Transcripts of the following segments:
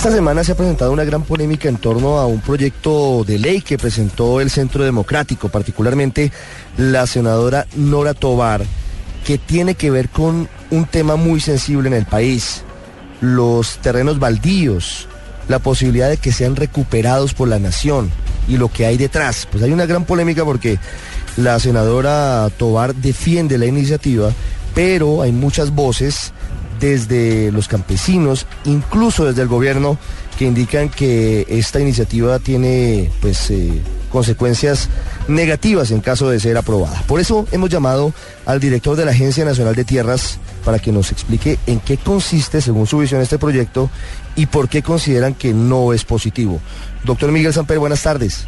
Esta semana se ha presentado una gran polémica en torno a un proyecto de ley que presentó el Centro Democrático, particularmente la senadora Nora Tobar, que tiene que ver con un tema muy sensible en el país, los terrenos baldíos, la posibilidad de que sean recuperados por la nación y lo que hay detrás. Pues hay una gran polémica porque la senadora Tobar defiende la iniciativa, pero hay muchas voces desde los campesinos, incluso desde el gobierno, que indican que esta iniciativa tiene pues eh, consecuencias negativas en caso de ser aprobada. Por eso hemos llamado al director de la Agencia Nacional de Tierras para que nos explique en qué consiste, según su visión, este proyecto y por qué consideran que no es positivo. Doctor Miguel Samper, buenas tardes.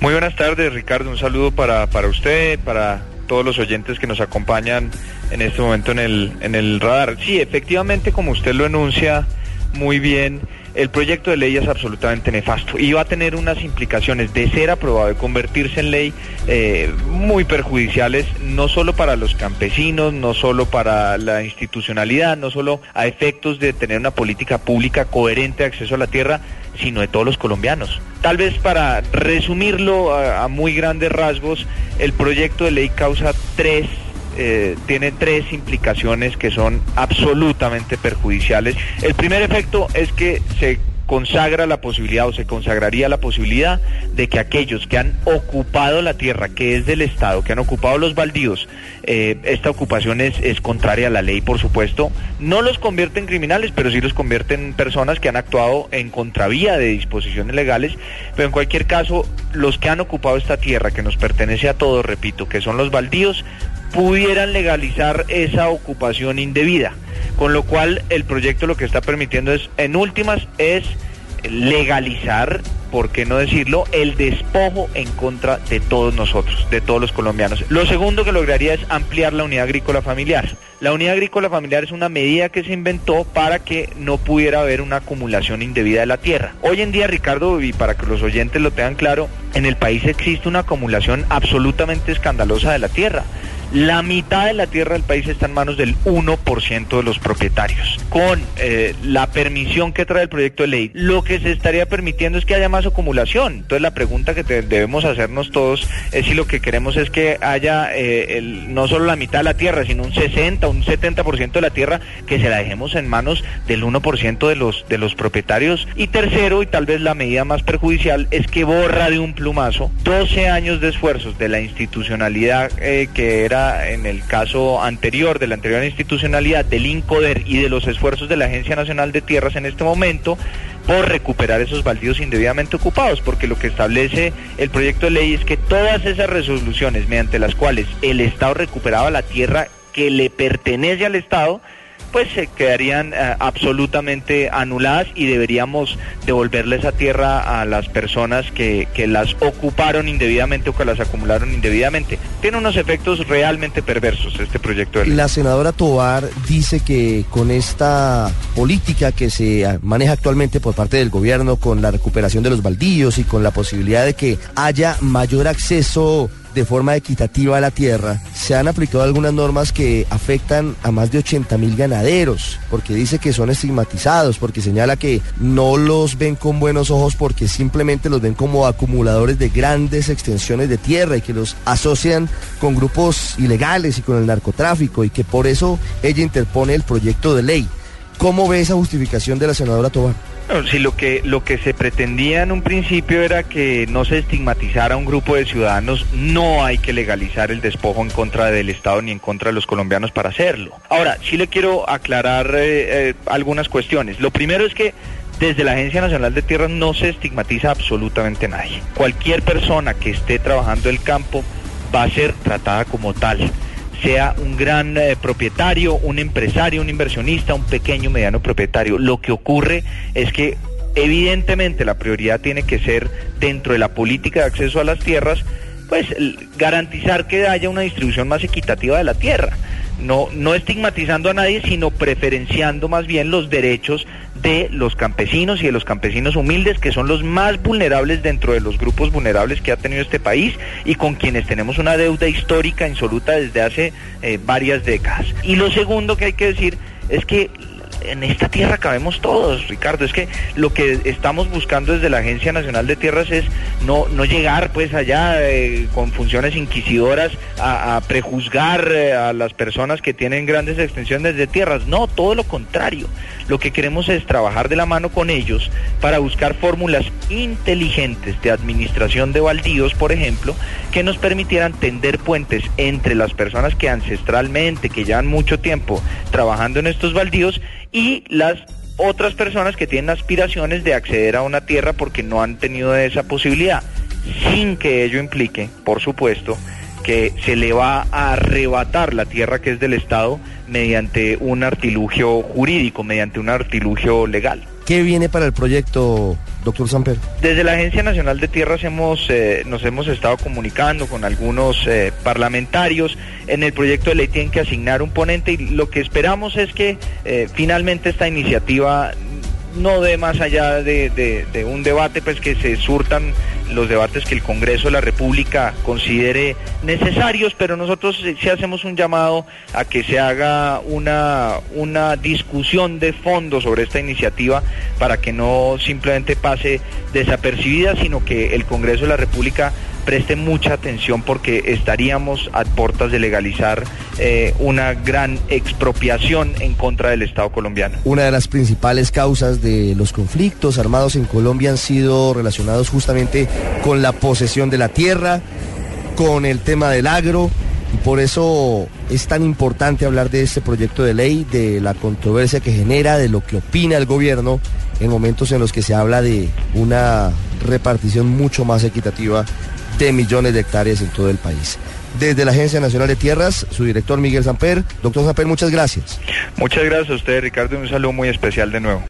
Muy buenas tardes, Ricardo. Un saludo para, para usted, para todos los oyentes que nos acompañan en este momento en el, en el radar. Sí, efectivamente, como usted lo enuncia muy bien, el proyecto de ley es absolutamente nefasto y va a tener unas implicaciones de ser aprobado, de convertirse en ley eh, muy perjudiciales, no solo para los campesinos, no solo para la institucionalidad, no solo a efectos de tener una política pública coherente de acceso a la tierra, sino de todos los colombianos. Tal vez para resumirlo a, muy grandes rasgos, el proyecto de ley causa tres eh, tiene tres implicaciones que son absolutamente perjudiciales. El primer efecto es que se consagra la posibilidad o se consagraría la posibilidad de que aquellos que han ocupado la tierra que es del Estado, que han ocupado los baldíos, eh, esta ocupación es, es, contraria a la ley, por supuesto, no los convierte en criminales, pero sí los convierte en personas que han actuado en contravía de disposiciones legales, pero en cualquier caso, los que han ocupado esta tierra que nos pertenece a todos, repito, que son los baldíos, pudieran legalizar esa ocupación indebida. Con lo cual el proyecto lo que está permitiendo es, en últimas, es legalizar, por qué no decirlo, el despojo en contra de todos nosotros, de todos los colombianos. Lo segundo que lograría es ampliar la unidad agrícola familiar. La unidad agrícola familiar es una medida que se inventó para que no pudiera haber una acumulación indebida de la tierra. Hoy en día, Ricardo, y para que los oyentes lo tengan claro, en el país existe una acumulación absolutamente escandalosa de la tierra. La mitad de la tierra del país está en manos del 1% de los propietarios. Con eh, la permisión que trae el proyecto de ley, lo que se estaría permitiendo es que haya más acumulación. Entonces la pregunta que debemos hacernos todos es si lo que queremos es que haya eh, no solo la mitad de la tierra, sino un 60, un 70% de la tierra que se la dejemos en manos del 1% de los, de los propietarios. Y tercero, y tal vez la medida más perjudicial, es que borra de un plumazo 12 años de esfuerzos de la institucionalidad eh, que era en el caso anterior de la anterior institucionalidad del INCODER y de los esfuerzos de la Agencia Nacional de Tierras en este momento por recuperar esos baldíos indebidamente ocupados, porque lo que establece el proyecto de ley es que todas esas resoluciones mediante las cuales el Estado recuperaba la tierra que le pertenece al Estado, pues se quedarían eh, absolutamente anuladas y deberíamos devolverle esa tierra a las personas que, que, las ocuparon indebidamente o que las acumularon indebidamente. Tiene unos efectos realmente perversos este proyecto de ley. La senadora Tobar dice que con esta política que se maneja actualmente por parte del gobierno con la recuperación de los baldíos y con la posibilidad de que haya mayor acceso de forma equitativa a la tierra, se han aplicado algunas normas que afectan a más de 80 mil ganaderos, porque dice que son estigmatizados, porque señala que no los ven con buenos ojos porque simplemente los ven como acumuladores de grandes extensiones de tierra y que los asocian con grupos ilegales y con el narcotráfico y que por eso ella interpone el proyecto de ley. ¿Cómo ve esa justificación de la senadora Tobar? Si lo que, lo que se pretendía en un principio era que no se estigmatizara a un grupo de ciudadanos, no hay que legalizar el despojo en contra del Estado ni en contra de los colombianos para hacerlo. Ahora, sí le quiero aclarar eh, eh, algunas cuestiones. Lo primero es que desde la Agencia Nacional de Tierras no se estigmatiza absolutamente nadie. Cualquier persona que esté trabajando el campo va a ser tratada como tal sea un gran eh, propietario, un empresario, un inversionista, un pequeño, mediano propietario. Lo que ocurre es que evidentemente la prioridad tiene que ser dentro de la política de acceso a las tierras, pues garantizar que haya una distribución más equitativa de la tierra no, no estigmatizando a nadie, sino preferenciando más bien los derechos de los campesinos y de los campesinos humildes, que son los más vulnerables dentro de los grupos vulnerables que ha tenido este país y con quienes tenemos una deuda histórica insoluta desde hace eh, varias décadas. Y lo segundo que hay que decir es que en esta tierra cabemos todos, Ricardo. Es que lo que estamos buscando desde la Agencia Nacional de Tierras es no, no llegar pues allá eh, con funciones inquisidoras a, prejuzgar eh, a las personas que tienen grandes extensiones de tierras. No, todo lo contrario. Lo que queremos es trabajar de la mano con ellos para buscar fórmulas inteligentes de administración de baldíos, por ejemplo, que nos permitieran tender puentes entre las personas que ancestralmente, que llevan mucho tiempo trabajando en estos baldíos las otras personas que tienen aspiraciones de acceder a una tierra porque no han tenido esa posibilidad, sin que ello implique, por supuesto, que se le va a arrebatar la tierra que es del Estado mediante un artilugio jurídico, mediante un artilugio legal. ¿Qué viene para el proyecto, doctor Samper? Desde la Agencia Nacional de Tierras hemos, eh, nos hemos estado comunicando con algunos eh, parlamentarios. En el proyecto de ley tienen que asignar un ponente y lo que esperamos es que eh, finalmente esta iniciativa no dé más allá de, un debate, pues que se surtan los debates que el Congreso de la República considere necesarios, pero nosotros sí hacemos un llamado a que se haga una, una discusión de fondo sobre esta iniciativa para que no simplemente pase desapercibida, sino que el Congreso de la República preste mucha atención porque estaríamos a puertas de legalizar eh, una gran expropiación en contra del Estado colombiano. Una de las principales causas de los conflictos armados en Colombia han sido relacionados justamente con la posesión de la tierra, con el tema del agro. Y por eso es tan importante hablar de este proyecto de ley, de la controversia que genera, de lo que opina el gobierno en momentos en los que se habla de una repartición mucho más equitativa de millones de hectáreas en todo el país. Desde la Agencia Nacional de Tierras, su director Miguel Samper. Doctor Samper, muchas gracias. Muchas gracias a usted, Ricardo, un saludo muy especial de nuevo.